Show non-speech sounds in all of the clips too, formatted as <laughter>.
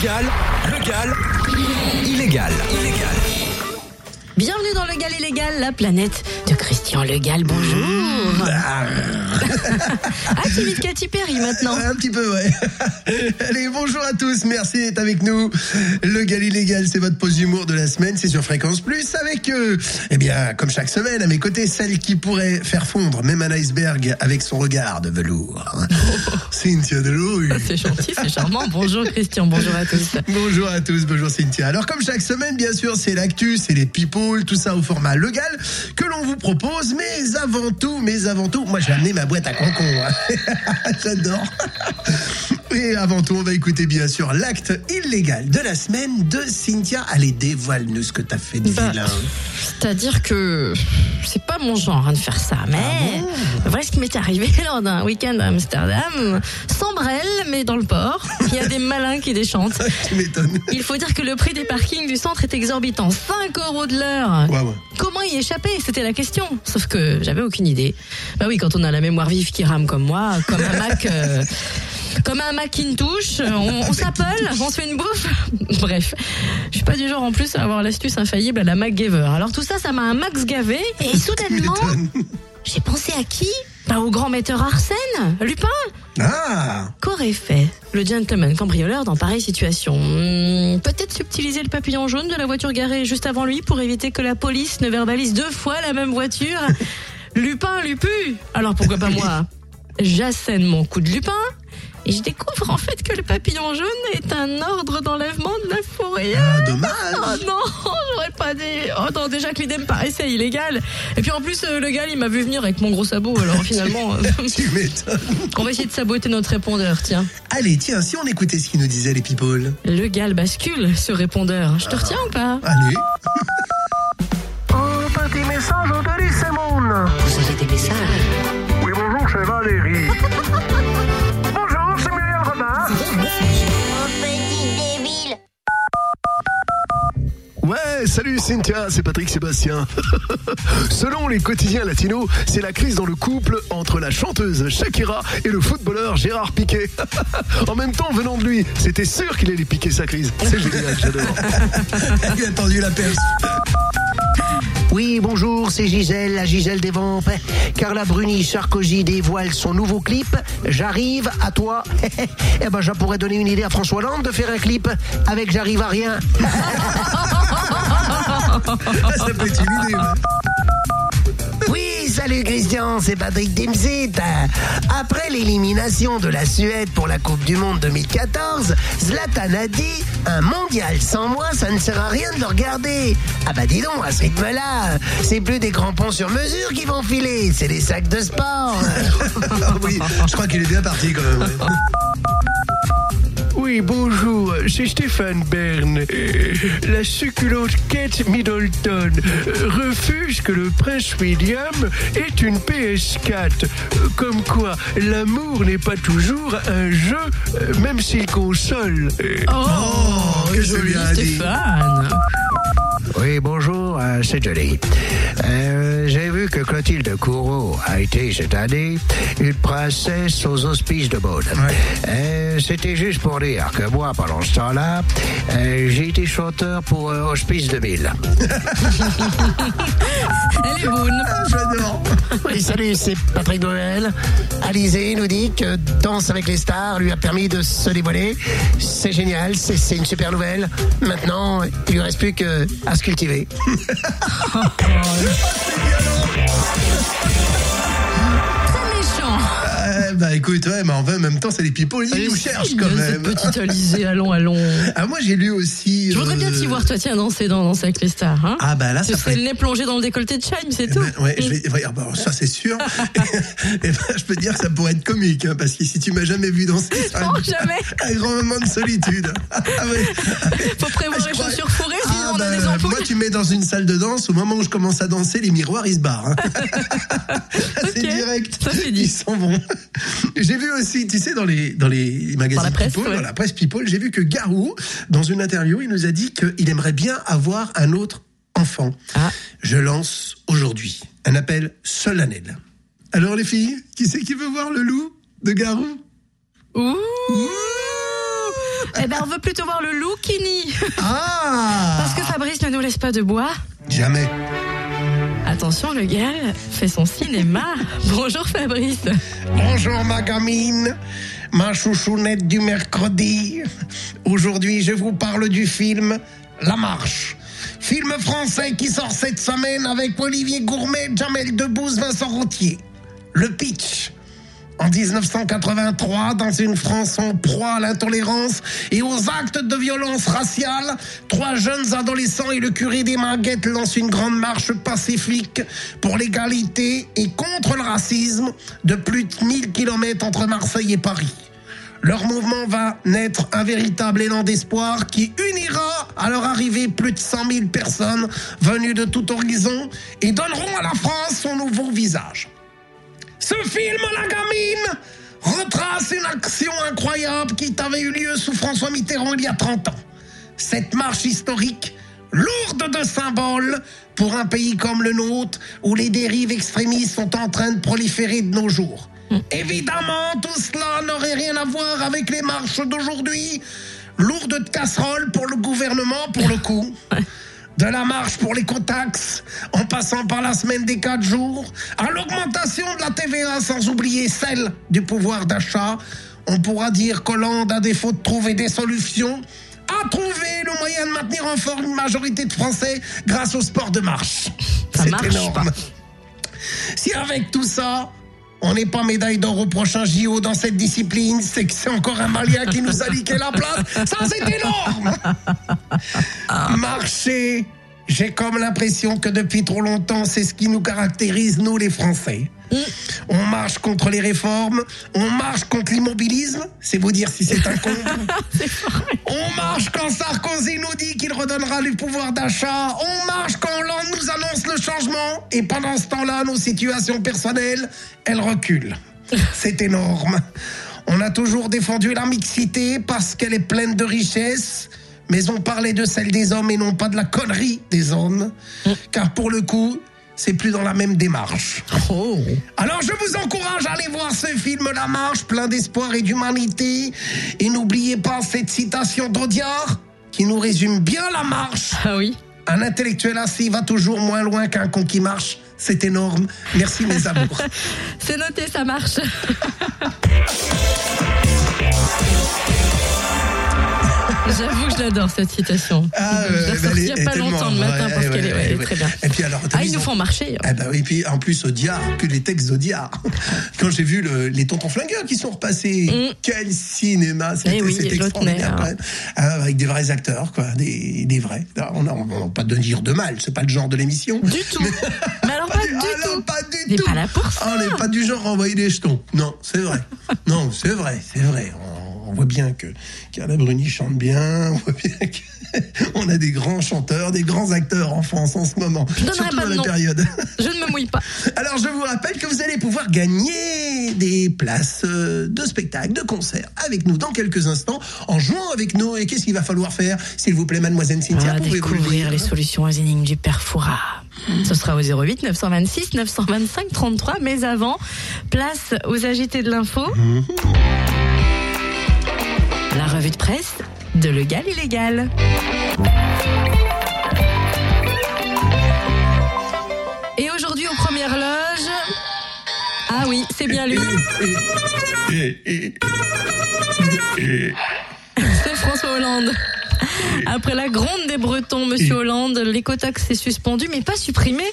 Légal, legal, illégal. Illégal. Bienvenue dans Le Gal Illégal, la planète de Christian Le Gall. Bonjour. <laughs> ah, tu imites Katy Perry maintenant. Un petit peu, ouais. <laughs> Allez, bonjour à tous, merci d'être avec nous. Le Gal Illégal, c'est votre pause d'humour de la semaine, c'est sur Fréquence Plus, avec, euh, eh bien, comme chaque semaine, à mes côtés, celle qui pourrait faire fondre même un iceberg avec son regard de velours. <laughs> Cynthia Delouille. Ah, c'est gentil, c'est charmant. Bonjour Christian, bonjour à tous. Bonjour à tous, bonjour Cynthia. Alors, comme chaque semaine, bien sûr, c'est l'actu, c'est les tout ça au format legal que l'on vous propose. Mais avant tout, mais avant tout, moi j'ai amené ma boîte à concon. hein. <laughs> J'adore. <laughs> Et avant tout, on va écouter bien sûr l'acte illégal de la semaine de Cynthia. Allez, dévoile-nous ce que t'as fait de Bah, vilain. C'est-à-dire que c'est pas mon genre hein, de faire ça, mais voilà ce qui m'est arrivé <laughs> lors d'un week-end à Amsterdam. Sans brel, mais dans le port. Il y a des malins qui déchantent. Tu m'étonnes. Il faut dire que le prix des parkings du centre est exorbitant. 5 euros de l'heure. Ouais, ouais. Comment y échapper? C'était la question. Sauf que j'avais aucune idée. Bah oui, quand on a la mémoire vive qui rame comme moi, comme un Mac, euh, <laughs> comme un Macintosh, on, on s'appelle, on se fait une bouffe. <laughs> Bref, je suis pas du genre en plus à avoir l'astuce infaillible à la MacGyver. Alors tout ça, ça m'a un max gavé. Et <laughs> soudainement, j'ai pensé à qui? Au grand metteur Arsène, Lupin. Ah Qu'aurait fait le gentleman cambrioleur dans pareille situation? Hmm, Peut-être subtiliser le papillon jaune de la voiture garée juste avant lui pour éviter que la police ne verbalise deux fois la même voiture? <laughs> Lupin, Lupu Alors pourquoi pas moi? J'assène mon coup de lupin et je découvre en fait que le papillon jaune est un ordre d'enlèvement de la forêt. Ah, dommage Oh non, j'aurais pas dit. Oh non, déjà que l'idée me paraissait illégale. Et puis en plus, euh, le gars, il m'a vu venir avec mon gros sabot. Alors finalement, <laughs> euh, Tu m'étonnes. on va essayer de saboter notre répondeur, tiens. Allez, tiens, si on écoutait ce qu'ils nous disaient les people. Le gal bascule ce répondeur. Je te retiens ou pas? Allez. <laughs> salut Cynthia, c'est Patrick Sébastien. <laughs> Selon les quotidiens latinos, c'est la crise dans le couple entre la chanteuse Shakira et le footballeur Gérard Piquet. <laughs> en même temps, venant de lui, c'était sûr qu'il allait piquer sa crise. C'est génial, j'adore. <laughs> Il a attendu la perche. Oui, bonjour, c'est Gisèle, la Gisèle des Vampes. Carla Bruni Sarkozy dévoile son nouveau clip. J'arrive à toi. eh ben, ça pourrait donner une idée à François Hollande de faire un clip avec J'arrive à rien. Ah, ça peut être une idée. Oui, salut Christian, c'est Patrick Dimsit. Après l'élimination de la Suède pour la Coupe du Monde 2014, Zlatan a dit un mondial sans moi, ça ne sert à rien de le regarder. Ah bah dis donc, à ce rythme-là, c'est plus des crampons sur mesure qui vont filer, c'est des sacs de sport. <laughs> Ah oui, je crois qu'il est bien parti quand même. Oui, bonjour, c'est Stéphane Bern. Euh, La succulente Kate Middleton euh, refuse que le prince William ait une PS4. Euh, Comme quoi, l'amour n'est pas toujours un jeu, même s'il console. Euh, Oh, que dit. Stéphane. Oui, bonjour, euh, c'est Johnny. Euh, J'ai vu que Clotilde Courreau a été cette année une princesse aux hospices de Beaune. Euh, C'était juste pour dire que moi, pendant ce temps-là, euh, j'ai été chanteur pour euh, Hospice 2000. <laughs> Elle est bonne. Ah, J'adore. Oui, salut, c'est Patrick Noël. Alizé nous dit que Danse avec les stars lui a permis de se dévoiler. C'est génial, c'est c'est une super nouvelle. Maintenant, il lui reste plus que à se cultiver. <laughs> Très méchant. Euh, bah écoute, ouais, mais en même temps, c'est les people, ils nous cherchent quand même. Petite Alizée, allons, allons. <laughs> Ah, moi, j'ai lu aussi. Je voudrais bien euh, t'y voir, toi, tiens, danser dans Danser avec les stars. Hein Ah, bah là, Ce ça serait le nez plongé dans le décolleté de Chime, c'est Eh tout. ben, ouais, je vais, ah bah, ça c'est sûr. <laughs> et ben, je peux te dire que ça pourrait être comique, hein, parce que si tu m'as jamais vu danser, ça Non, jamais. un grand moment de solitude. Ah, ouais. Faut prévoir Ah, les chaussures fourrées, bah, ampoules. moi, tu me mets dans une salle de danse, au moment où je commence à danser, les miroirs ils se barrent. hein. <laughs> C'est direct. ça. Ils s'en vont. J'ai vu aussi, tu sais, dans les, dans les magazines Dans la presse, People, ouais. dans la presse People, j'ai vu que Garou, dans une interview, il nous a dit qu'il aimerait bien avoir un autre enfant. Ah. Je lance aujourd'hui un appel solennel. Alors les filles, qui c'est qui veut voir le loup de Garou? Ouh Eh ben, on veut plutôt voir le Loukini. Ah <laughs> Parce que Fabrice ne nous laisse pas de bois. Jamais. Attention, le gars fait son cinéma. <laughs> Bonjour Fabrice. Bonjour ma gamine, ma chouchounette du mercredi. Aujourd'hui, je vous parle du film La Marche. Film français qui sort cette semaine avec Olivier Gourmet, Jamel Debbouze, Vincent Routier. Le pitch. En 1983, dans une France en proie à l'intolérance et aux actes de violence raciale, trois jeunes adolescents et le curé des Manguettes lancent une grande marche pacifique pour l'égalité et contre le racisme de plus de 1000 kilomètres entre Marseille et Paris. Leur mouvement va naître un véritable élan d'espoir qui unira à leur arrivée plus de 100 000 personnes venues de tout horizon et donneront à la France son nouveau visage. Ce film, la gamine, retrace une action incroyable qui avait eu lieu sous François Mitterrand il y a 30 ans. Cette marche historique, lourde de symboles pour un pays comme le nôtre, où les dérives extrémistes sont en train de proliférer de nos jours. Évidemment, tout cela n'aurait rien à voir avec les marches d'aujourd'hui. Lourde de casseroles pour le gouvernement, pour le coup de la marche pour les cotax, en passant par la semaine des 4 jours, à l'augmentation de la TVA sans oublier celle du pouvoir d'achat, on pourra dire qu'Hollande, à défaut de trouver des solutions, a trouvé le moyen de maintenir en forme une majorité de Français grâce au sport de marche. Ça C'est marche énorme. pas. Si avec tout ça, on n'est pas médaille d'or au prochain JO dans cette discipline, c'est que c'est encore un Malien qui nous a liqué la place. Ça, c'est énorme <laughs> Marcher, j'ai comme l'impression que depuis trop longtemps, c'est ce qui nous caractérise, nous les Français. On marche contre les réformes, on marche contre l'immobilisme, c'est vous dire si c'est un con. <laughs> On marche quand Sarkozy nous dit qu'il redonnera le pouvoir d'achat. On marche quand Hollande nous annonce le changement. Et pendant ce temps-là, nos situations personnelles, elles reculent. C'est énorme. On a toujours défendu la mixité parce qu'elle est pleine de richesses. Mais on parlait de celle des hommes et non pas de la connerie des hommes. Car pour le coup, c'est plus dans la même démarche. Oh. Alors je vous encourage à aller voir ce film La Marche, plein d'espoir et d'humanité. Et n'oubliez pas cette citation d'Audiard qui nous résume bien la marche. Ah oui. Un intellectuel assis va toujours moins loin qu'un con qui marche. C'est énorme. Merci mes amours. <laughs> C'est noté, ça marche. <laughs> J'avoue que je l'adore cette citation. Ah, je euh, il y a pas longtemps le matin parce Ouais, qu'elle est, ouais, très bien. Et puis alors, Ah, ils nous ont- font marcher. Eh ben oui, puis en plus Audiard, que les textes d'Audiard. <laughs> Quand j'ai vu le- les tontons flingueurs qui sont repassés, Mm. quel cinéma, c'était Eh oui, et extraordinaire hein. Ah, avec des vrais acteurs, quoi, des, des vrais. On n'a pas de dire de mal, c'est pas le genre de l'émission. Du tout. Mais <laughs> alors <laughs> pas du Ah tout. pas du On n'est tout. pas là pour ça. Ah, on n'est pas du genre à envoyer des jetons. Non, c'est vrai. non, c'est vrai, c'est vrai. On, on voit bien que Carla Bruni chante bien. On voit bien qu'on <laughs> a des grands chanteurs, des grands acteurs en France en ce moment. Je Surtout pas dans la nom. période. Je ne me mouille pas. <laughs> Alors je vous rappelle que vous allez pouvoir gagner des places euh, de spectacle, de concert avec nous dans quelques instants en jouant avec nous. Et qu'est-ce qu'il va falloir faire, s'il vous plaît, mademoiselle On Cynthia? va pouvez-vous le découvrir les solutions aux énigmes du père Foura. Ce sera au 08 926 925 33. Mais avant, place aux agités de l'info. La revue de presse de Legal Illégal. Et aujourd'hui, aux premières loges. Ah oui, c'est bien lui. C'est François Hollande. Après la gronde des Bretons, Monsieur Hollande, l'écotaxe est suspendu, mais pas supprimé.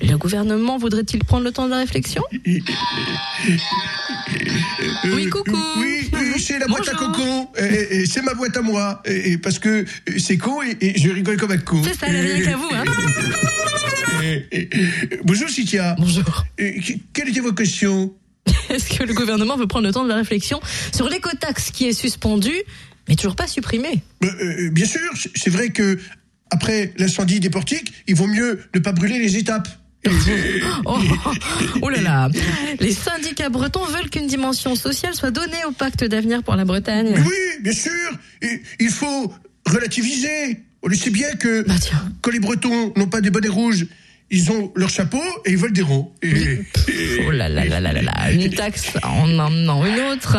Le gouvernement voudrait-il prendre le temps de la réflexion? Oui, coucou. Oui, c'est la boîte à cocon. Et- et c'est ma boîte à moi. Et, parce que c'est con et, et je rigole comme un con. C'est ça, rien qu'à vous, hein. Bonjour, Cynthia. Bonjour. Quelle était votre question Est-ce que le gouvernement veut prendre le temps de la réflexion sur l'écotaxe qui est suspendu, mais toujours pas supprimé Ben, euh, Bien sûr, c'est- vrai que après l'incendie des portiques, il vaut mieux ne pas brûler les étapes. <laughs> Oh, oh là là Les syndicats bretons veulent qu'une dimension sociale soit donnée au pacte d'avenir pour la Bretagne. Oui, bien sûr. Et il faut relativiser. On le sait bien que Bah quand les Bretons n'ont pas des bonnets rouges, ils ont leur chapeau et ils volent des ronds. Et- Oh là là là là là là, une taxe en emmenant une autre.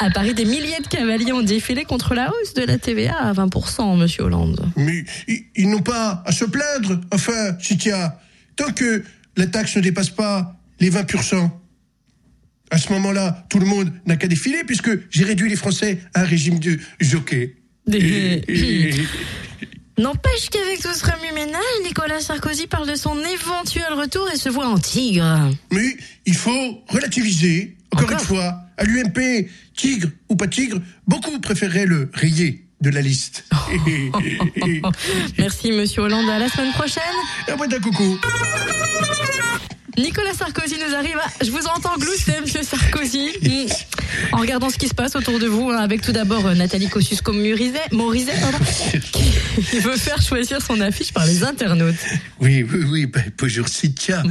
À Paris, des milliers de cavaliers ont défilé contre la hausse de la TVA à 20%, monsieur Hollande. Mais ils, ils n'ont pas à se plaindre. Enfin, Citia, tant que la taxe ne dépasse pas les 20%, à ce moment-là, tout le monde n'a qu'à défiler puisque j'ai réduit les Français à un régime de jockey. Des- <laughs> N'empêche qu'avec tout ce remue-ménage, Nicolas Sarkozy parle de son éventuel retour et se voit en tigre. Mais il faut relativiser. Encore, Encore une fois, à l'UMP, tigre ou pas tigre, beaucoup préféreraient le rayer de la liste. <laughs> Merci, monsieur Hollande. À la semaine prochaine. Et moi d'un coucou. Nicolas Sarkozy nous arrive. à- Je vous entends glousser, monsieur Sarkozy. Mm. En regardant ce qui se passe autour de vous, hein, avec tout d'abord euh, Nathalie Kosciusko-Morizet, <laughs> qui veut faire choisir son affiche par les internautes. Oui, oui, oui, ben, bonjour Cynthia.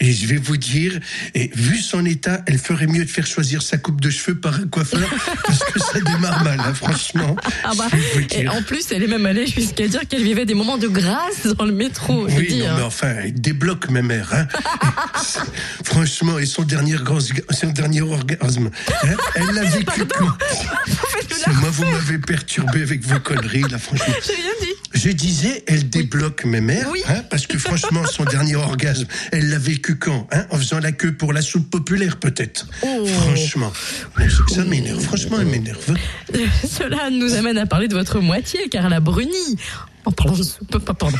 Et je vais vous dire, et vu son état, elle ferait mieux de faire choisir sa coupe de cheveux par un coiffeur, <laughs> parce que ça démarre mal, hein, franchement. Ah bah, et en plus, elle est même allée jusqu'à dire qu'elle vivait des moments de grâce dans le métro. Oui, non, hein. mais enfin, elle débloque ma mère. Hein. <laughs> <laughs> Franchement, et son dernier, son dernier orgasme, hein, elle l'a <laughs> vécu Moi, vous m'avez perturbé avec vos conneries, là, franchement. <laughs> J'ai rien dit. Je disais, elle débloque mes mères, Oui. hein, parce que franchement, son dernier orgasme, elle l'a vécu quand hein, En faisant la queue pour la soupe populaire, peut-être. Oh. Franchement, ça m'énerve. Franchement, elle m'énerve. Cela nous amène à parler de votre moitié, car elle a bruni. En parlant de soupe, pas pardon.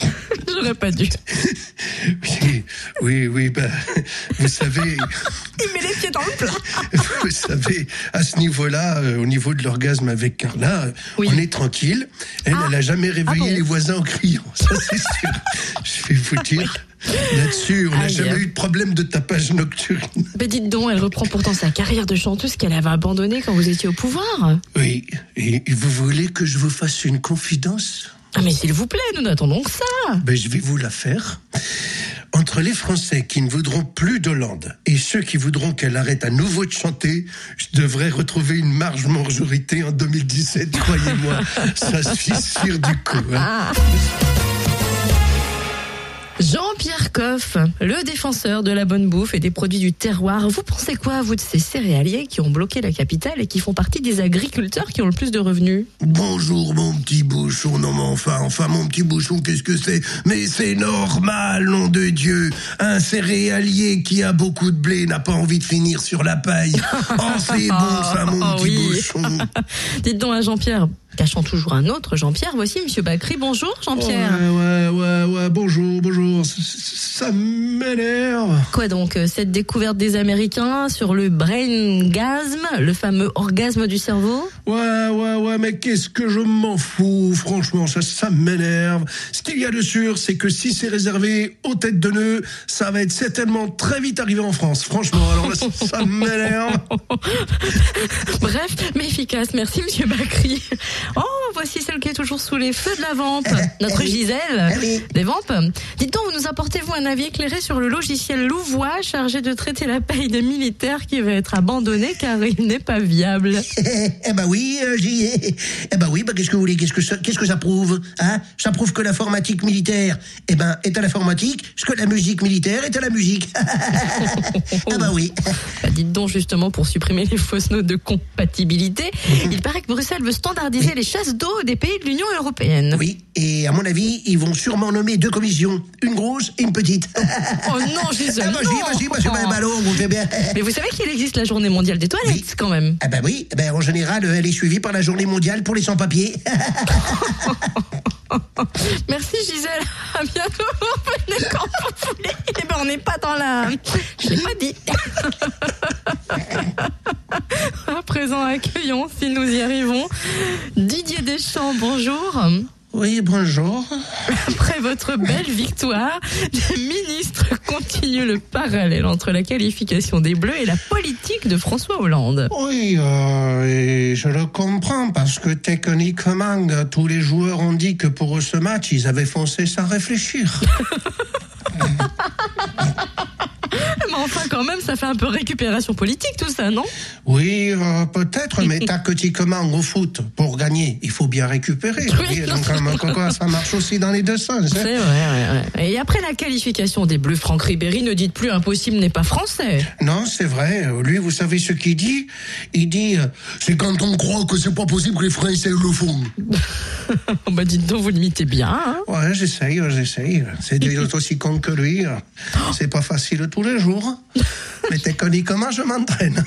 <laughs> J'aurais pas dû. Oui, oui, oui, bah, vous savez, <laughs> Il met les pieds dans le plat. <laughs> vous savez, à ce niveau-là, euh, au niveau de l'orgasme avec Carla, Oui. on est tranquille. Elle, Ah. elle a jamais réveillé Ah bon les voisins en criant. Ça, c'est sûr. Je vais vous dire. Là-dessus, on n'a jamais eu de problème de tapage nocturne. Mais dites donc, elle reprend pourtant sa carrière de chanteuse qu'elle avait abandonnée quand vous étiez au pouvoir. Oui, et vous voulez que je vous fasse une confidence? Ah mais s'il vous plaît, nous n'attendons que ça. ben, Je vais vous la faire. Entre les Français qui ne voudront plus d'Hollande et ceux qui voudront qu'elle arrête à nouveau de chanter, je devrais retrouver une marge majorité en 2017, croyez-moi. <laughs> Ça suffit sûr du coup. hein. Jean-Pierre Coff, le défenseur de la bonne bouffe et des produits du terroir. Vous pensez quoi, vous, de ces céréaliers qui ont bloqué la capitale et qui font partie des agriculteurs qui ont le plus de revenus? Bonjour mon petit bouchon, non mais enfin, enfin mon petit bouchon, qu'est-ce que c'est? Mais c'est normal, nom de Dieu Un céréalier qui a beaucoup de blé n'a pas envie de finir sur la paille. <laughs> Oh c'est bon ça mon Oh, petit oui. bouchon <laughs> Dites donc à Jean-Pierre, cachant toujours un autre Jean-Pierre, voici Monsieur Bacry. Bonjour Jean-Pierre. Ouais, ouais, ouais, ouais, bonjour, bonjour. Ça, m'énerve. Quoi donc euh, Cette découverte des Américains sur le braingasme, le fameux orgasme du cerveau? Ouais, ouais, ouais, mais qu'est-ce que je m'en fous, franchement, ça, ça m'énerve. Ce qu'il y a de sûr, c'est que si c'est réservé aux têtes de nœud, ça va être certainement très vite arrivé en France. Franchement, alors là, ça, ça m'énerve. <laughs> Bref, mais efficace. Merci, monsieur Bacry. Oh, voici celle qui est toujours sous les feux de la vampe. Notre Gisèle oui. des vampes. Dites donc, nous apportez-vous un avis éclairé sur le logiciel Louvois chargé de traiter la paye des militaires qui va être abandonné car il n'est pas viable <laughs> Eh ben oui, euh, j'y ai. Eh ben oui, bah qu'est-ce que vous voulez Qu'est-ce que ça, qu'est-ce que ça prouve Hein? Ça prouve que l'informatique militaire, eh ben, est à l'informatique, ce que la musique militaire est à la musique. <laughs> ah bah oui. Bah, Dites donc, justement, pour supprimer les fausses notes de compatibilité, il paraît que Bruxelles veut standardiser les chasses d'eau des pays de l'Union européenne. Oui, et à mon avis, ils vont sûrement nommer deux commissions, une grosse et une petite. Oh non, <laughs> Gisèle, Ah bah non bah bah ballon, vous faites bien. Mais vous savez qu'il existe la journée mondiale des toilettes, Oui. quand même. Ah bah oui, ben en général, elle est suivie par la journée mondiale pour les sans-papiers. <laughs> Merci Gisèle, à bientôt. <laughs> Venez quand vous voulez. Eh ben, on n'est pas dans la. Je l'ai pas dit. À présent, accueillons, si nous y arrivons, Didier Deschamps. Bonjour. Oui, bonjour. Après votre belle victoire, les ministres continuent le parallèle entre la qualification des Bleus et la politique de François Hollande. Oui, euh, et je le comprends parce que techniquement, tous les joueurs ont dit que pour ce match, ils avaient foncé sans réfléchir. <laughs> mais enfin, quand même, ça fait un peu récupération politique, tout ça, non? Oui, euh, peut-être, mais <laughs> tactiquement, au foot, pour gagner, il faut bien récupérer. Oui. Donc, quoi, ça marche aussi dans les deux sens. hein. C'est vrai, ouais, ouais. Et après la qualification des Bleus, Franck Ribéry, ne dites plus impossible n'est pas français. Non, c'est vrai. Lui, vous savez ce qu'il dit? Il dit euh, C'est quand on croit que c'est pas possible que les Français le font. Oh, <laughs> bah dites donc, vous l'imitez bien. Hein Ouais, j'essaye, j'essaye. C'est <laughs> autres aussi con que lui. C'est pas facile tous les jours. Mais techniquement, je m'entraîne.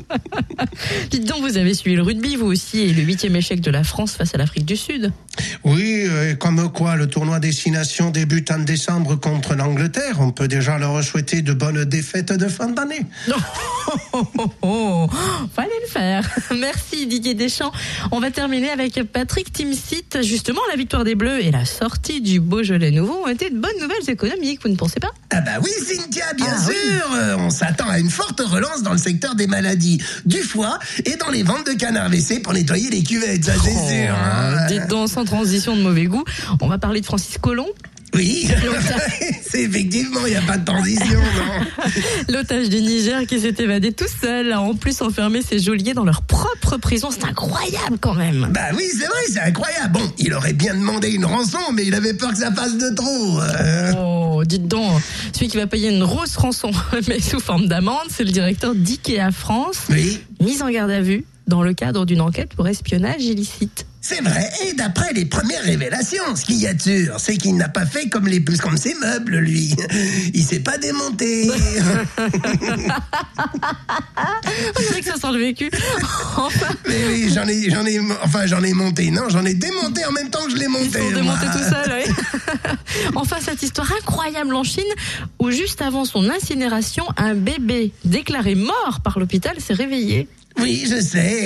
<laughs> dites donc, vous avez suivi le rugby, vous aussi, et le huitième échec de la France face à l'Afrique du Sud. Oui, euh, et comme quoi le tournoi Destination débute en décembre contre l'Angleterre, on peut déjà leur souhaiter de bonnes défaites de fin d'année. <laughs> Oh, oh, oh, oh. Fallait le faire. <laughs> Merci Didier Deschamps. On va terminer avec Patrick Timsit. Justement, la victoire des Bleus et la sortie du Beaujolais nouveau ont été de bonnes nouvelles économiques, vous ne pensez pas? Ah bah oui, Cynthia, bien Ah sûr. Euh, on s'attend à une forte relance dans le secteur des maladies du foie et dans les ventes de canards WC pour nettoyer les cuvettes, ça c'est sûr. hein. Oh, Dites donc, sans transition de mauvais goût, on va parler de Francis Colomb. Oui, <laughs> c'est effectivement, il n'y a pas de transition, non. <laughs> L'otage du Niger qui s'est évadé tout seul a en plus enfermé ses geôliers dans leur propre prison. C'est incroyable quand même. Bah oui, c'est vrai, c'est incroyable. Bon, il aurait bien demandé une rançon, mais il avait peur que ça fasse de trop. Euh, Oh, dites donc, celui qui va payer une grosse rançon, <laughs> mais sous forme d'amende, c'est le directeur d'IKEA France, oui, mis en garde à vue dans le cadre d'une enquête pour espionnage illicite. C'est vrai. Et d'après les premières révélations, ce qu'il y a de sûr, c'est qu'il n'a pas fait comme les plus comme ses meubles, lui. <laughs> Il s'est pas démonté. <laughs> On dirait que ça sent le vécu. <laughs> Enfin, mais oui, j'en ai, j'en ai, enfin, j'en ai monté. Non, j'en ai démonté en même temps que je l'ai ils monté. sont démontés tout seuls, oui. enfin, cette histoire incroyable en Chine, où juste avant son incinération, un bébé déclaré mort par l'hôpital s'est réveillé. Oui, je sais.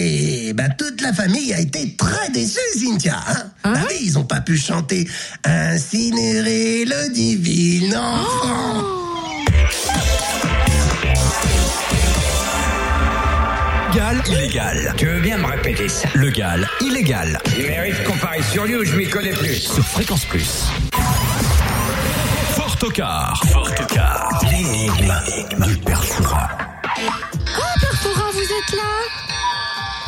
Et ben, toute la famille a été très déçue, Cynthia. Hein Hein Bah oui, ils n'ont pas pu chanter Incinérer le divin enfant. Gal, illégal. Tu veux bien me répéter ça? Le gal, illégal. Il mérite qu'on parie sur lui ou je m'y connais plus. Sur Fréquence Plus. Fort au quart. Fort au quart. L'énigme du Perfora. Perfora, vous êtes là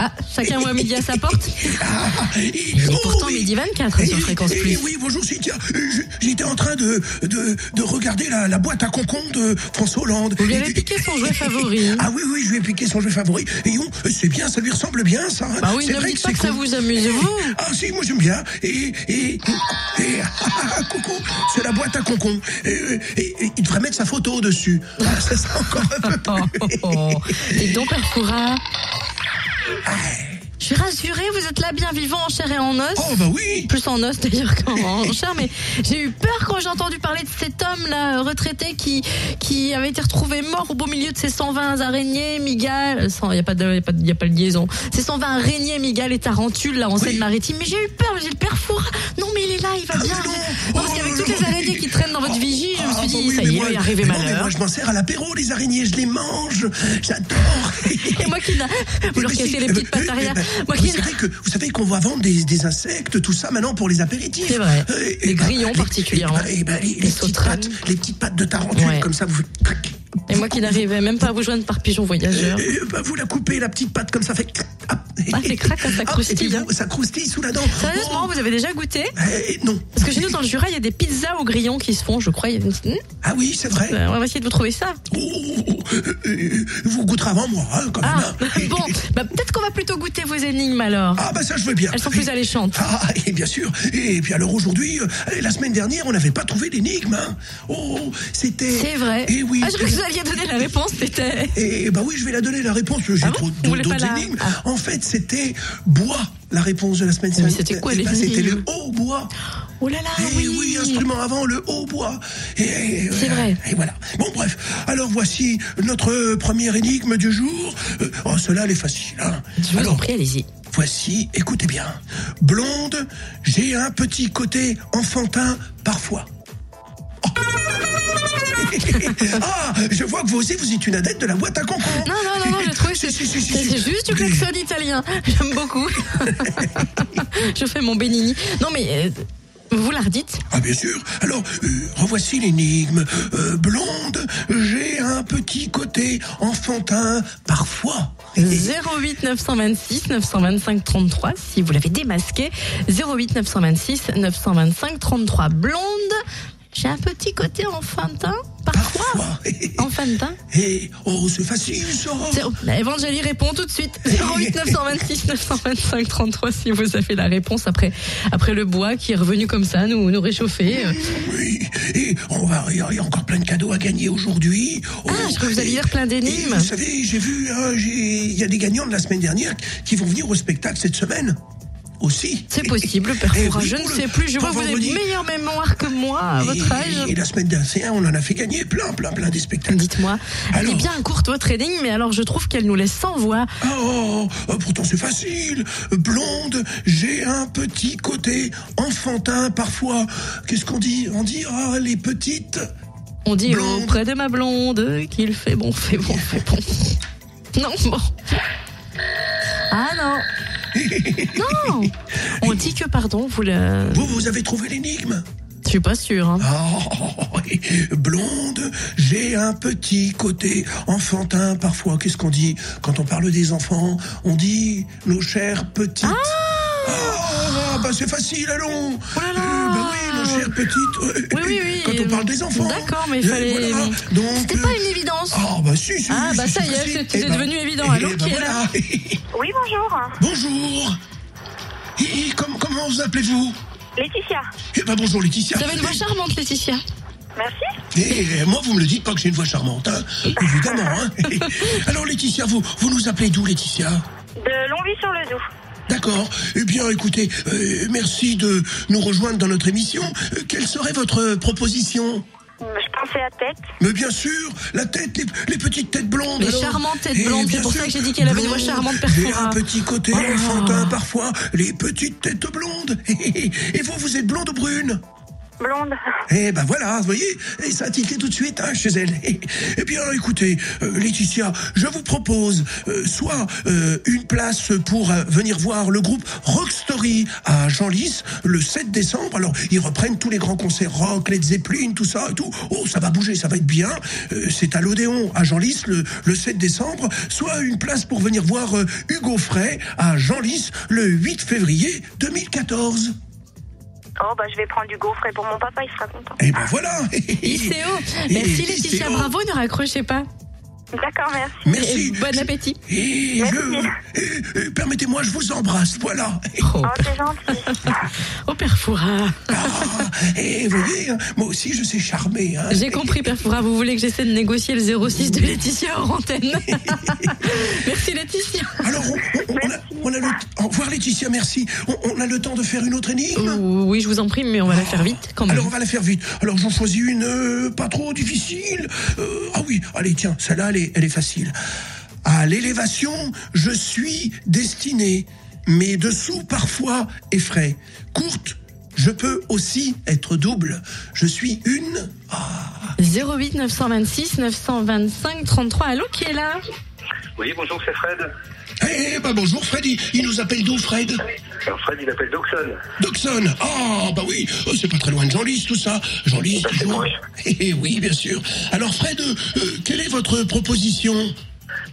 Ah, chacun voit midi à sa porte <laughs> Et pourtant, midi 24 sur Fréquence Plus. Oui, bonjour Cynthia. Euh, J'étais en train de, de, de regarder la, la boîte à concombre de François Hollande. Vous lui avez piqué son jouet favori. <laughs> Ah oui, oui, je lui ai piqué son jeu favori. Et on, c'est bien, ça lui ressemble bien, ça. hein. Bah oui, ne me vrai dites pas que ça vous amuse, vous. <laughs> Ah si, moi j'aime bien. Et, et, et ah, coucou, c'est la boîte à concombre. Et, et- il devrait mettre sa photo dessus. Ah, ça sera encore un peu Oh, plus. oh, oh. Et donc, Perfora Je suis rassurée, vous êtes là bien vivant en chair et en os. Oh bah oui. Plus en os d'ailleurs qu'en <laughs> chair, mais j'ai eu peur quand j'ai entendu parler de cet homme-là, euh, retraité, qui, qui avait été retrouvé mort au beau milieu de ses 120 araignées, migales, il n'y a, pas de- y a, pas de- y a pas de liaison, ses 120 araignées, migales et tarentules, là, en Seine-Maritime. Mais j'ai eu peur, j'ai le père Foura. Non, mais il est là, il va bien. Ah, non. Non, parce qu'avec toutes les araignées qui traînent dans votre vigie, je me suis Ah, dit, bah oui, ça y est, moi- il est arrivé mais non, mais malheur. moi, je m'en sers à l'apéro, les araignées, je les mange. J'adore. <laughs> Et moi qui n'a. <laughs> Vous leur si, les euh, petites pattes euh, arrière. Moi vous savez que vous savez qu'on va vendre des, des insectes, tout ça maintenant pour les apéritifs. C'est vrai. Euh, et- Les bah, grillons les- particulièrement. et bah, et bah, les, petites pattes, les petites pattes de tarentule, Ouais. comme ça vous. Et moi qui n'arrivais même pas à vous joindre par pigeon voyageur. Bah, vous la coupez la petite patte comme ça fait. Ah, fait crac quand ça Ah, croustille, hein. vous- ça croustille sous la dent. Sérieusement, vous avez déjà goûté Oh. Eh, non. Parce que chez nous, dans le Jura, il y a des pizzas au grillon qui se font, je crois. Une- Hmm Ah oui, c'est vrai. Euh, On va essayer de vous trouver ça. Oh, oh, oh, euh, euh, vous goûterez avant moi, hein, quand Ah, même. hein. bon, bah, peut-être qu'on va plutôt goûter vos énigmes alors. Ah bah ça je veux bien. Elles sont plus alléchantes. Ah et bien sûr. Et puis alors aujourd'hui, euh, la semaine dernière, on n'avait pas trouvé l'énigme. Hein. Oh, c'était. C'est vrai. Et oui. Ah, je vous alliez donner la réponse, c'était. Et bah oui, je vais la donner la réponse. J'ai Ah trop d'autres la- énigmes. Ah. En fait, c'était bois. La réponse de la semaine dernière. c'était quoi, Eh ben, l'énigme C'était le hautbois. Oh là là, Eh oui. instrument avant, le hautbois. Et, et, C'est euh, vrai. Et voilà. Bon, bref. Alors voici notre première énigme du jour. Euh, oh, cela, elle est facile. Hein. Je vous Alors, en prie, allez-y. Voici, écoutez bien. Blonde, j'ai un petit côté enfantin parfois. Oh. <laughs> ah, je vois que vous aussi, vous êtes une adepte de la boîte à concombre. Non, non, non, non, j'ai trouvé <laughs> que c'est juste du klaxon italien. <laughs> J'aime beaucoup. je fais mon bénini. Non, mais euh, Vous la redites? Ah bien sûr. Alors, euh, revoici l'énigme. Euh, blonde, j'ai un petit côté enfantin parfois. 08 926 925 33 si vous l'avez démasqué. 08 926 925 33. Blonde, j'ai un petit côté enfantin parfois. Parfois. <laughs> Enfantin Et oh, c'est facile ça. Zéro- Evangélie répond tout de suite. 08 926 925 33 si vous avez la réponse après, après le bois qui est revenu comme ça nous, nous réchauffer. Euh, Oui. Et on va, il y a encore plein de cadeaux à gagner aujourd'hui. Oh, Ah, je crois que vous alliez lire plein d'énigmes. Vous savez, j'ai vu, hein, j'ai- il y a des gagnants de la semaine dernière qui vont venir au spectacle cette semaine aussi. C'est possible, Père Eh Foura, je ne sais plus. Je vois que vous avez meilleure mémoire que moi à votre âge. Et la semaine dernière, on en a fait gagner plein, plein, plein des spectacles. Dites-moi, elle est bien courte votre énigme, mais alors je trouve qu'elle nous laisse sans voix. Oh, oh, pourtant c'est facile. Blonde, j'ai un petit côté enfantin parfois. Qu'est-ce qu'on dit? On dit ah les petites. On dit Blonde. auprès de ma blonde qu'il fait bon, fait bon, <laughs> fait bon. Non, bon. Ah non. Non. On dit que, pardon, vous le... Vous, vous avez trouvé l'énigme Je suis pas sûre. Hein. Oh, blonde, j'ai un petit côté enfantin parfois. Qu'est-ce qu'on dit quand on parle des enfants? On dit nos chères petites. Ah, bah c'est facile, allons. Oh là là. Oui, petites. euh, Oui, oui, oui. Quand on parle des enfants. D'accord, mais il fallait... voilà. Donc, C'était euh, pas une évidence. Ah bah si, si, Ah, bah, si, ça y est, c'est- c'est Eh ben- devenu évident. eh Allô, ben qui est voilà. <laughs> Oui, bonjour. Bonjour. Comment vous appelez-vous? Laetitia. Eh ben bonjour Laetitia. Vous avez une voix charmante, Laetitia. Merci. Et moi, vous me le dites pas que j'ai une voix charmante, hein <laughs> évidemment. Hein <laughs> Alors Laetitia, vous, vous nous appelez d'où Laetitia? De Longwy-sur-le-Doubs. D'accord. Eh bien, écoutez, euh, merci de nous rejoindre dans notre émission. Euh, quelle serait votre proposition? Je pensais à tête. Mais bien sûr, la tête, les, les petites têtes blondes. Les charmantes têtes Eh blondes, c'est pour sûr, ça que j'ai dit qu'elle avait une voix charmante, J'ai Perfora. un petit côté Oh. enfantin parfois, les petites têtes blondes. <laughs> Et vous, vous êtes blonde ou brune? Eh ben voilà, vous voyez, et ça a tout de suite hein, chez elle. Eh bien, écoutez, euh, Laetitia, je vous propose euh, soit euh, une place pour venir voir le groupe Rock Story à Genlis le 7 décembre. Alors, ils reprennent tous les grands concerts rock, Led Zeppelin, tout ça et tout. Oh, ça va bouger, ça va être bien. C'est à l'Odéon à Genlis le, le 7 décembre. Soit une place pour venir voir Hugo Frey à Genlis le 8 février 2014. Oh, bah, je vais prendre du gaufre et pour mon papa, il sera content. Eh ben voilà. ICO. Et- Merci et- Laetitia, bravo, ne raccrochez pas. D'accord, merci. Merci. Et bon appétit. Et je, euh, euh, permettez-moi, je vous embrasse, voilà. Oh, Oh, c'est gentil. <laughs> oh Père Foura. Ah, et vous voyez, hein, moi aussi je sais charmer. Hein. J'ai compris, Père Foura, vous voulez que j'essaie de négocier le 06 de Laetitia hors antenne. <laughs> Merci Laetitia. Alors, on, on- a, le Au revoir Laetitia, merci. On, on a le temps de faire une autre énigme? Oui, je vous en prie, mais on va la faire vite quand même. Alors on va la faire vite. Alors j'en choisis une euh, pas trop difficile. Euh, ah oui, allez tiens, celle-là elle est, elle est facile. À l'élévation, je suis destiné. Mes dessous parfois effraient. Courte, je peux aussi être double. Je suis une. Ah, 08 926 925 33. Allô, qui est là? Oui, bonjour, c'est Fred. Eh ben bonjour Freddy, il nous appelle d'où Fred? Alors Fred, il appelle Doxon. Doxon Ah bah oui, oh, c'est pas très loin de Jean-Lys tout ça. Jean-Lys toujours. <laughs> Eh oui, bien sûr. Alors Fred, euh, euh, quelle est votre proposition?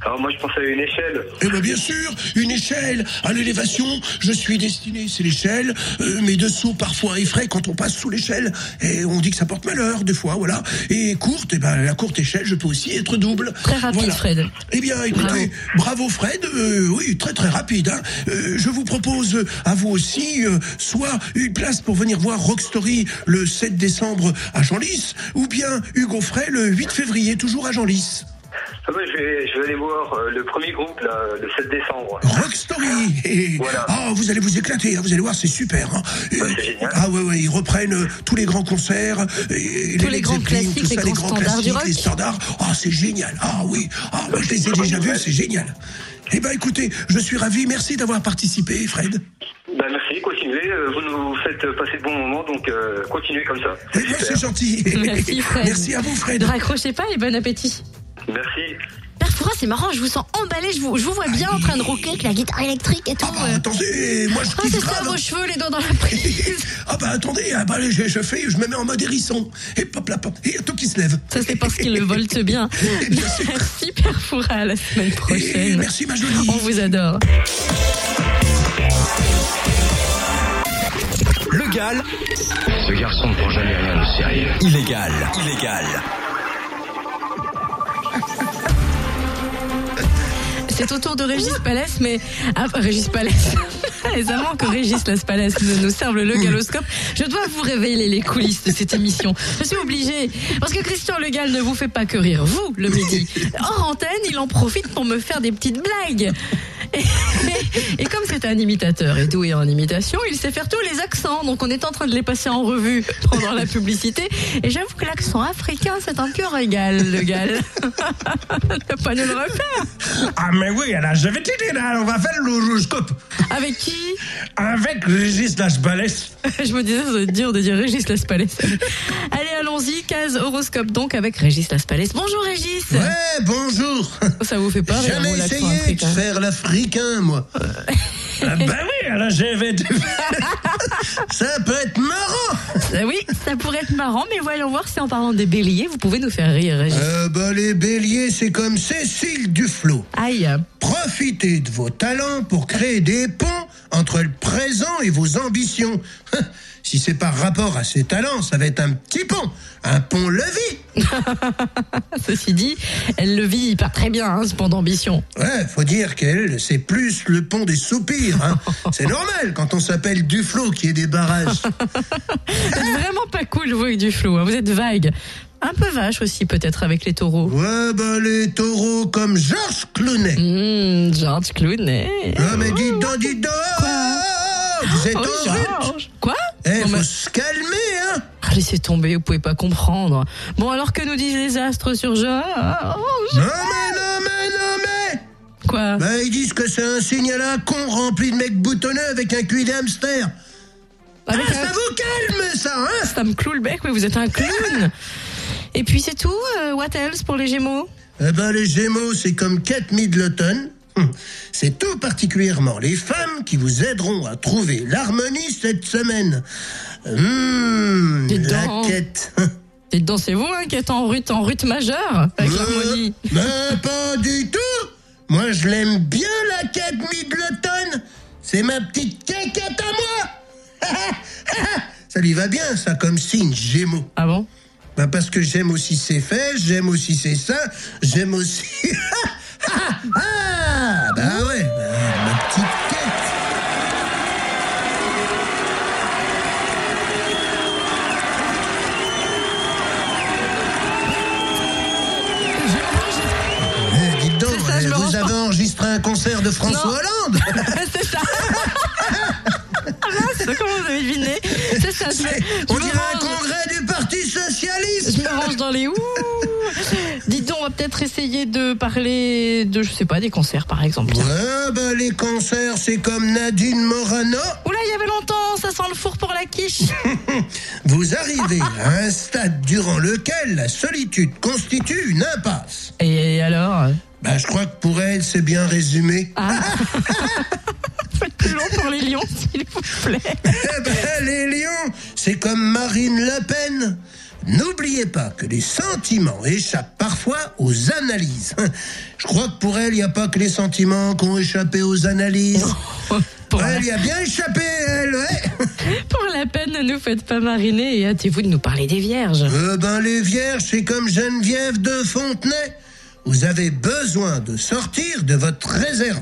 Alors moi, je pense à une échelle. Eh bien, bien sûr, une échelle. À l'élévation, je suis destiné, c'est l'échelle. Euh, mes dessous, parfois, effraient quand on passe sous l'échelle. Et on dit que ça porte malheur, des fois, voilà. Et courte, eh ben, la courte échelle, je peux aussi être double. Très rapide, Voilà. Fred. Eh bien, écoutez, bravo, Fred. Euh, oui, très, très rapide. hein. Euh, je vous propose à vous aussi, euh, soit une place pour venir voir Rock Story le 7 décembre à Genlis, ou bien Hugo Frey le 8 février, toujours à Genlis. Ah bah, je, vais, je vais aller voir euh, le premier groupe, là, le 7 décembre. Rock Story. Et- Voilà. Ah, vous allez vous éclater, hein, vous allez voir, c'est super. hein. Ouais, génial. ah ouais, ouais, ils reprennent euh, tous les grands concerts, et Tous les grands Zeppelin, classiques, tout les grands standards du classiques, les rock. standards. Ah, c'est génial. Ah oui, ah, bah, je les ai déjà vus, c'est génial. Eh ben, écoutez, je suis ravi. Merci d'avoir participé, Fred. Bah, merci, continuez. euh, vous nous faites passer de bons moments, donc euh, continuez comme ça. Eh C'est ben, c'est gentil. Merci, <laughs> Fred. Merci à vous, Fred. Ne raccrochez pas et bon appétit. Merci. Père Fouras, c'est marrant, je vous sens emballé, je vous, je vous vois bien en train de rocker avec la guitare électrique et tout. Ah bah attendez, moi je Ah, c'est ça, grave. vos cheveux, les doigts dans la prise. <laughs> Ah bah attendez, ah bah, je, je fais, je me mets en mode hérisson. Et hop là, hop, et y a tout qui se lève. Ça, c'est parce qu'il le volte bien. <laughs> Merci, Père Fouras, à la semaine Et prochaine. merci ma jolie. On vous adore. Le Gal, Ce garçon ne prend jamais rien de sérieux. illégal, illégal. C'est au tour de Régis Palès, mais. Ah, Régis Palès. <laughs> Les amants que Régis Las Palès nous, servent le galoscope. Je dois vous révéler les coulisses de cette émission. Je suis obligée. Parce que Christian Le Gall ne vous fait pas que rire, vous, le midi. Hors antenne, il en profite pour me faire des petites blagues. Et, comme c'est un imitateur et doué en imitation, il sait faire tous les accents. Donc on est en train de les passer en revue pendant la publicité. Et j'avoue que l'accent africain, c'est un pur régal, le Gall. <laughs> T'as pas nous le refaire Ah mais oui, alors je vais te dire, là, on va faire l'horoscope. Avec qui? Avec Régis Las Balès. <laughs> Je me disais, ça doit être dur de dire Régis Laspalès. Allez, allons-y, case horoscope donc avec Régis Laspalès. Bonjour Régis Ouais, bonjour. Ça vous fait pas rire, Jamais essayé de faire l'africain, moi. Ah bah oui, alors je vais te... Ça peut être marrant. Ah Oui, ça pourrait être marrant, mais voyons voir si en parlant des béliers, vous pouvez nous faire rire, Régis. Euh, bah, les béliers, c'est comme Cécile Duflot. Aïe Profitez de vos talents pour créer des ponts entre le présent et vos ambitions. Si c'est par rapport à ces talents, ça va être un petit pont, un pont-levis. <laughs> Ceci dit, elle le vit pas très bien, hein, ce pont d'ambition. Ouais, faut dire qu'elle, c'est plus le pont des soupirs. Hein. <laughs> C'est normal quand on s'appelle Duflot qui est des barrages. <laughs> Vous vraiment pas cool, vous, avec du flou. hein. Vous êtes vague. Un peu vache aussi, peut-être, avec les taureaux. Ouais, bah les taureaux comme Georges Clooney. Mmh, George Clooney. Ah, mais dites donc, dites donc Vous êtes Oh, Georges. Quoi Eh, Non, faut mais- se calmer, hein Ah, Laissez tomber, vous pouvez pas comprendre. Bon, alors que nous disent les astres sur Georges Non mais, non mais, non mais Quoi? Bah, ils disent que c'est un signe à con rempli de mecs boutonneux avec un cul d'hamster. Avec Ah, un- ça vous calme, ça, hein Ça me cloue le bec, mais vous êtes un clown. Et puis c'est tout, euh, what else pour les Gémeaux? Eh ben, les Gémeaux, c'est comme Kate Middleton. Hum. <clears throat> C'est tout particulièrement les femmes qui vous aideront à trouver l'harmonie cette semaine. Hum, Dites la donc. quête. <laughs> Et dansez-vous, hein, qui est en rut, en rut majeure, avec Euh, l'harmonie. ben, pas du tout. Moi, je l'aime bien, la Kate Middleton. C'est ma petite caquette à moi. <laughs> ça lui va bien, ça, comme signe, Gémeaux. Ah bon? Bah parce que j'aime aussi ses fesses, j'aime aussi ses seins, j'aime aussi... <laughs> ah, pas. enregistré un concert de François. Hollande <laughs> C'est ça <laughs> Ah mince, comment vous avez deviné C'est ça, je On dirait un range. congrès du Parti Socialiste Je me range dans les ouh. Dites donc, on va peut-être essayer de parler de, je sais pas, des concerts par exemple. Ouais, bah les concerts, c'est comme Nadine Morano. Oula, il y avait longtemps, ça sent le four pour la quiche. <laughs> Vous arrivez à un stade durant lequel la solitude constitue une impasse. Et alors? Bah, je crois que pour elle, c'est bien résumé. ah. <laughs> Faites plus long pour les lions, s'il vous plaît. Eh ben, les lions, c'est comme Marine Le Pen. N'oubliez pas que les sentiments échappent parfois aux analyses. Je crois que pour elle, il n'y a pas que les sentiments qui ont échappé aux analyses. <laughs> Pour, Elle y a bien échappé, elle, ouais. <laughs> pour la peine, ne nous faites pas mariner et hâtez-vous de nous parler des vierges. Euh, ben, les vierges, c'est comme Geneviève de Fontenay. Vous avez besoin de sortir de votre réserve.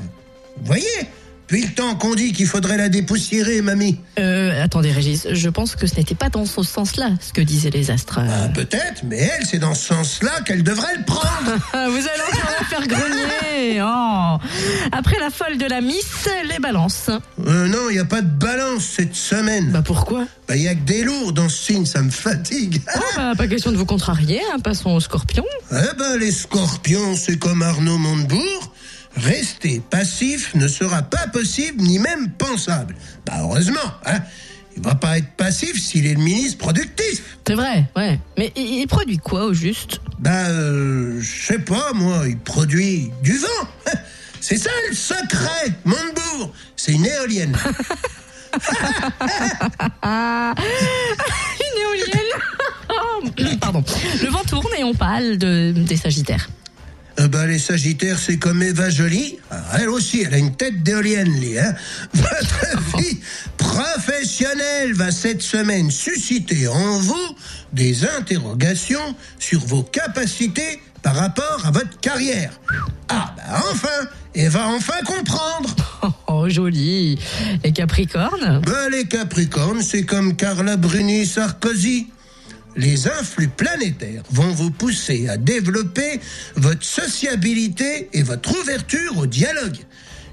Vous voyez? Depuis le temps qu'on dit qu'il faudrait la dépoussiérer, mamie. Euh, attendez, Régis, je pense que ce n'était pas dans ce sens-là, ce que disaient les astres. Ah, Peut-être, mais elle, c'est dans ce sens-là qu'elle devrait le prendre. <laughs> Ah, Vous allez encore la faire grogner. Oh. Après la folle de la Miss, les balances. Euh, non, il n'y a pas de balance cette semaine. Bah pourquoi? Il n'y a que des lourds dans ce signe, ça me fatigue. Oh, bah, Pas question de vous contrarier, hein, passons au scorpion. Eh ben, les scorpions, c'est comme Arnaud Montebourg. Rester passif ne sera pas possible ni même pensable. Bah, heureusement, hein. il va pas être passif s'il est le ministre productif. C'est vrai, ouais. Mais il il produit quoi au juste? Ben, euh, je sais pas, moi, il produit du vent. <laughs> C'est ça le secret, Montebourg. C'est une éolienne. <laughs> <laughs> Une éolienne Pardon. Le vent tourne et on parle de, des Sagittaires. Euh, ben, les Sagittaires, c'est comme Eva Jolie. Ah, Elle aussi, elle a une tête d'éolienne, lui. Hein. <laughs> Votre vie professionnelle va cette semaine susciter en vous des interrogations sur vos capacités par rapport à votre carrière. Ah, ben enfin, elle va enfin comprendre. <laughs> Oh, joli. Et Capricorne? Ben, les Capricornes, c'est comme Carla Bruni Sarkozy. Les influx planétaires vont vous pousser à développer votre sociabilité et votre ouverture au dialogue.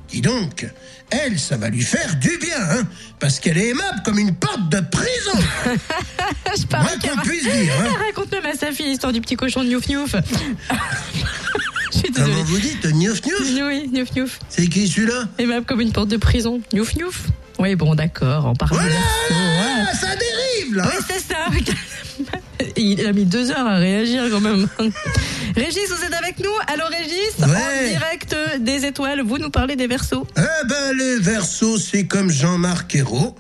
Dis donc, elle, ça va lui faire du bien, hein, parce qu'elle est aimable comme une porte de prison. <laughs> Je parle qu'on puisse dire. Hein. <laughs> Raconte même à sa fille l'histoire du petit cochon de Niouf Niouf. <laughs> Je suis désolée. Comment vous dites, Niouf Niouf? Oui, Niouf Niouf. C'est qui celui-là? Même comme une porte de prison. Niouf Niouf. Oui, bon, d'accord, on parle de Voilà, Verseau, ouais. ça dérive, là. Oui, c'est ça. Il a mis deux heures à réagir quand même. <laughs> Régis, vous êtes avec nous? Alors Régis, en direct des étoiles, vous nous parlez des versos. Eh ben, les Verseaux, c'est comme Jean-Marc Ayrault.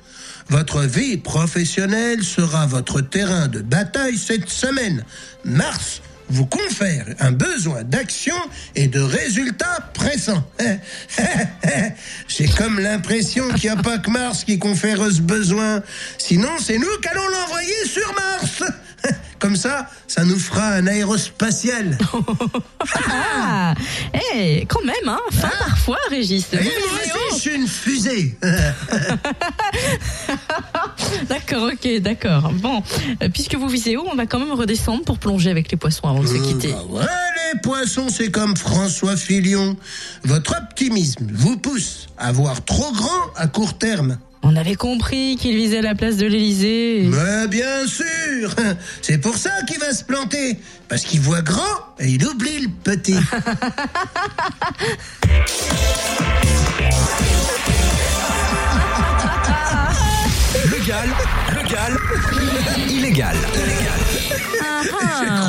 Votre vie professionnelle sera votre terrain de bataille cette semaine. Mars vous confère un besoin d'action et de résultats pressants. <laughs> J'ai comme l'impression qu'il n'y a pas que Mars qui confère ce besoin. Sinon, c'est nous qu'allons l'envoyer sur Mars. Comme ça, ça nous fera un aérospatial. <laughs> Ah, eh, quand même, hein, fin parfois, Régis. Et moi aussi, je suis une fusée. <laughs> D'accord, ok, d'accord. Bon, euh, puisque vous visez haut, on va quand même redescendre pour plonger avec les poissons avant de se quitter. Bah ouais, les poissons, c'est comme François Fillon. Votre optimisme vous pousse à voir trop grand à court terme. On avait compris qu'il visait la place de l'Élysée. Mais bien sûr <laughs> C'est pour ça qu'il va se planter. Parce qu'il voit grand et il oublie le petit. <laughs> Légal, légal, illégal. Ah,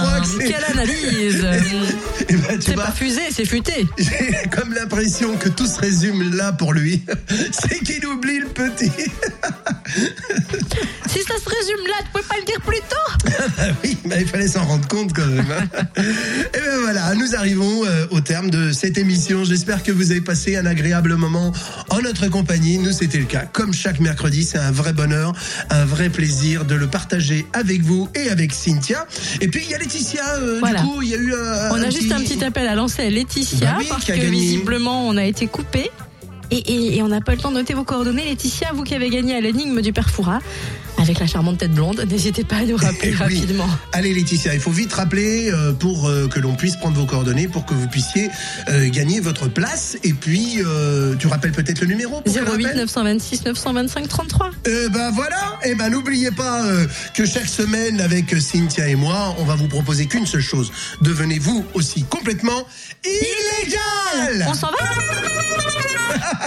crois que c'est- quelle analyse <laughs> Et ben, tu C'est vois, pas fusé, c'est futé. j'ai comme l'impression que tout se résume là pour lui. <laughs> C'est qu'il oublie le petit. <laughs> Si ça se résume là, tu pouvais pas le dire plus tôt Ah oui, mais il fallait s'en rendre compte quand même. hein. Et bien voilà, nous arrivons euh, au terme de cette émission. J'espère que vous avez passé un agréable moment en notre compagnie. Nous, c'était le cas. Comme chaque mercredi, c'est un vrai bonheur, un vrai plaisir de le partager avec vous et avec Cynthia. Et puis, il y a Laetitia, euh, Voilà. du coup, il y a eu un, On a juste un petit appel à lancer à Laetitia Bah oui, parce que gagné. visiblement on a été coupé. Et, et- et on n'a pas le temps de noter vos coordonnées. Laetitia, vous qui avez gagné à l'énigme du père Foura avec la charmante tête blonde, n'hésitez pas à nous rappeler Eh oui. rapidement. Allez Laetitia, il faut vite rappeler euh, pour euh, que l'on puisse prendre vos coordonnées pour que vous puissiez euh, gagner votre place. Et puis, tu rappelles peut-être le numéro pour qu'elle 08 rappelle? 926 925 33. Eh ben voilà, eh ben n'oubliez pas que chaque semaine avec Cynthia et moi, on va vous proposer qu'une seule chose. Devenez-vous aussi complètement illégal On s'en va? <laughs>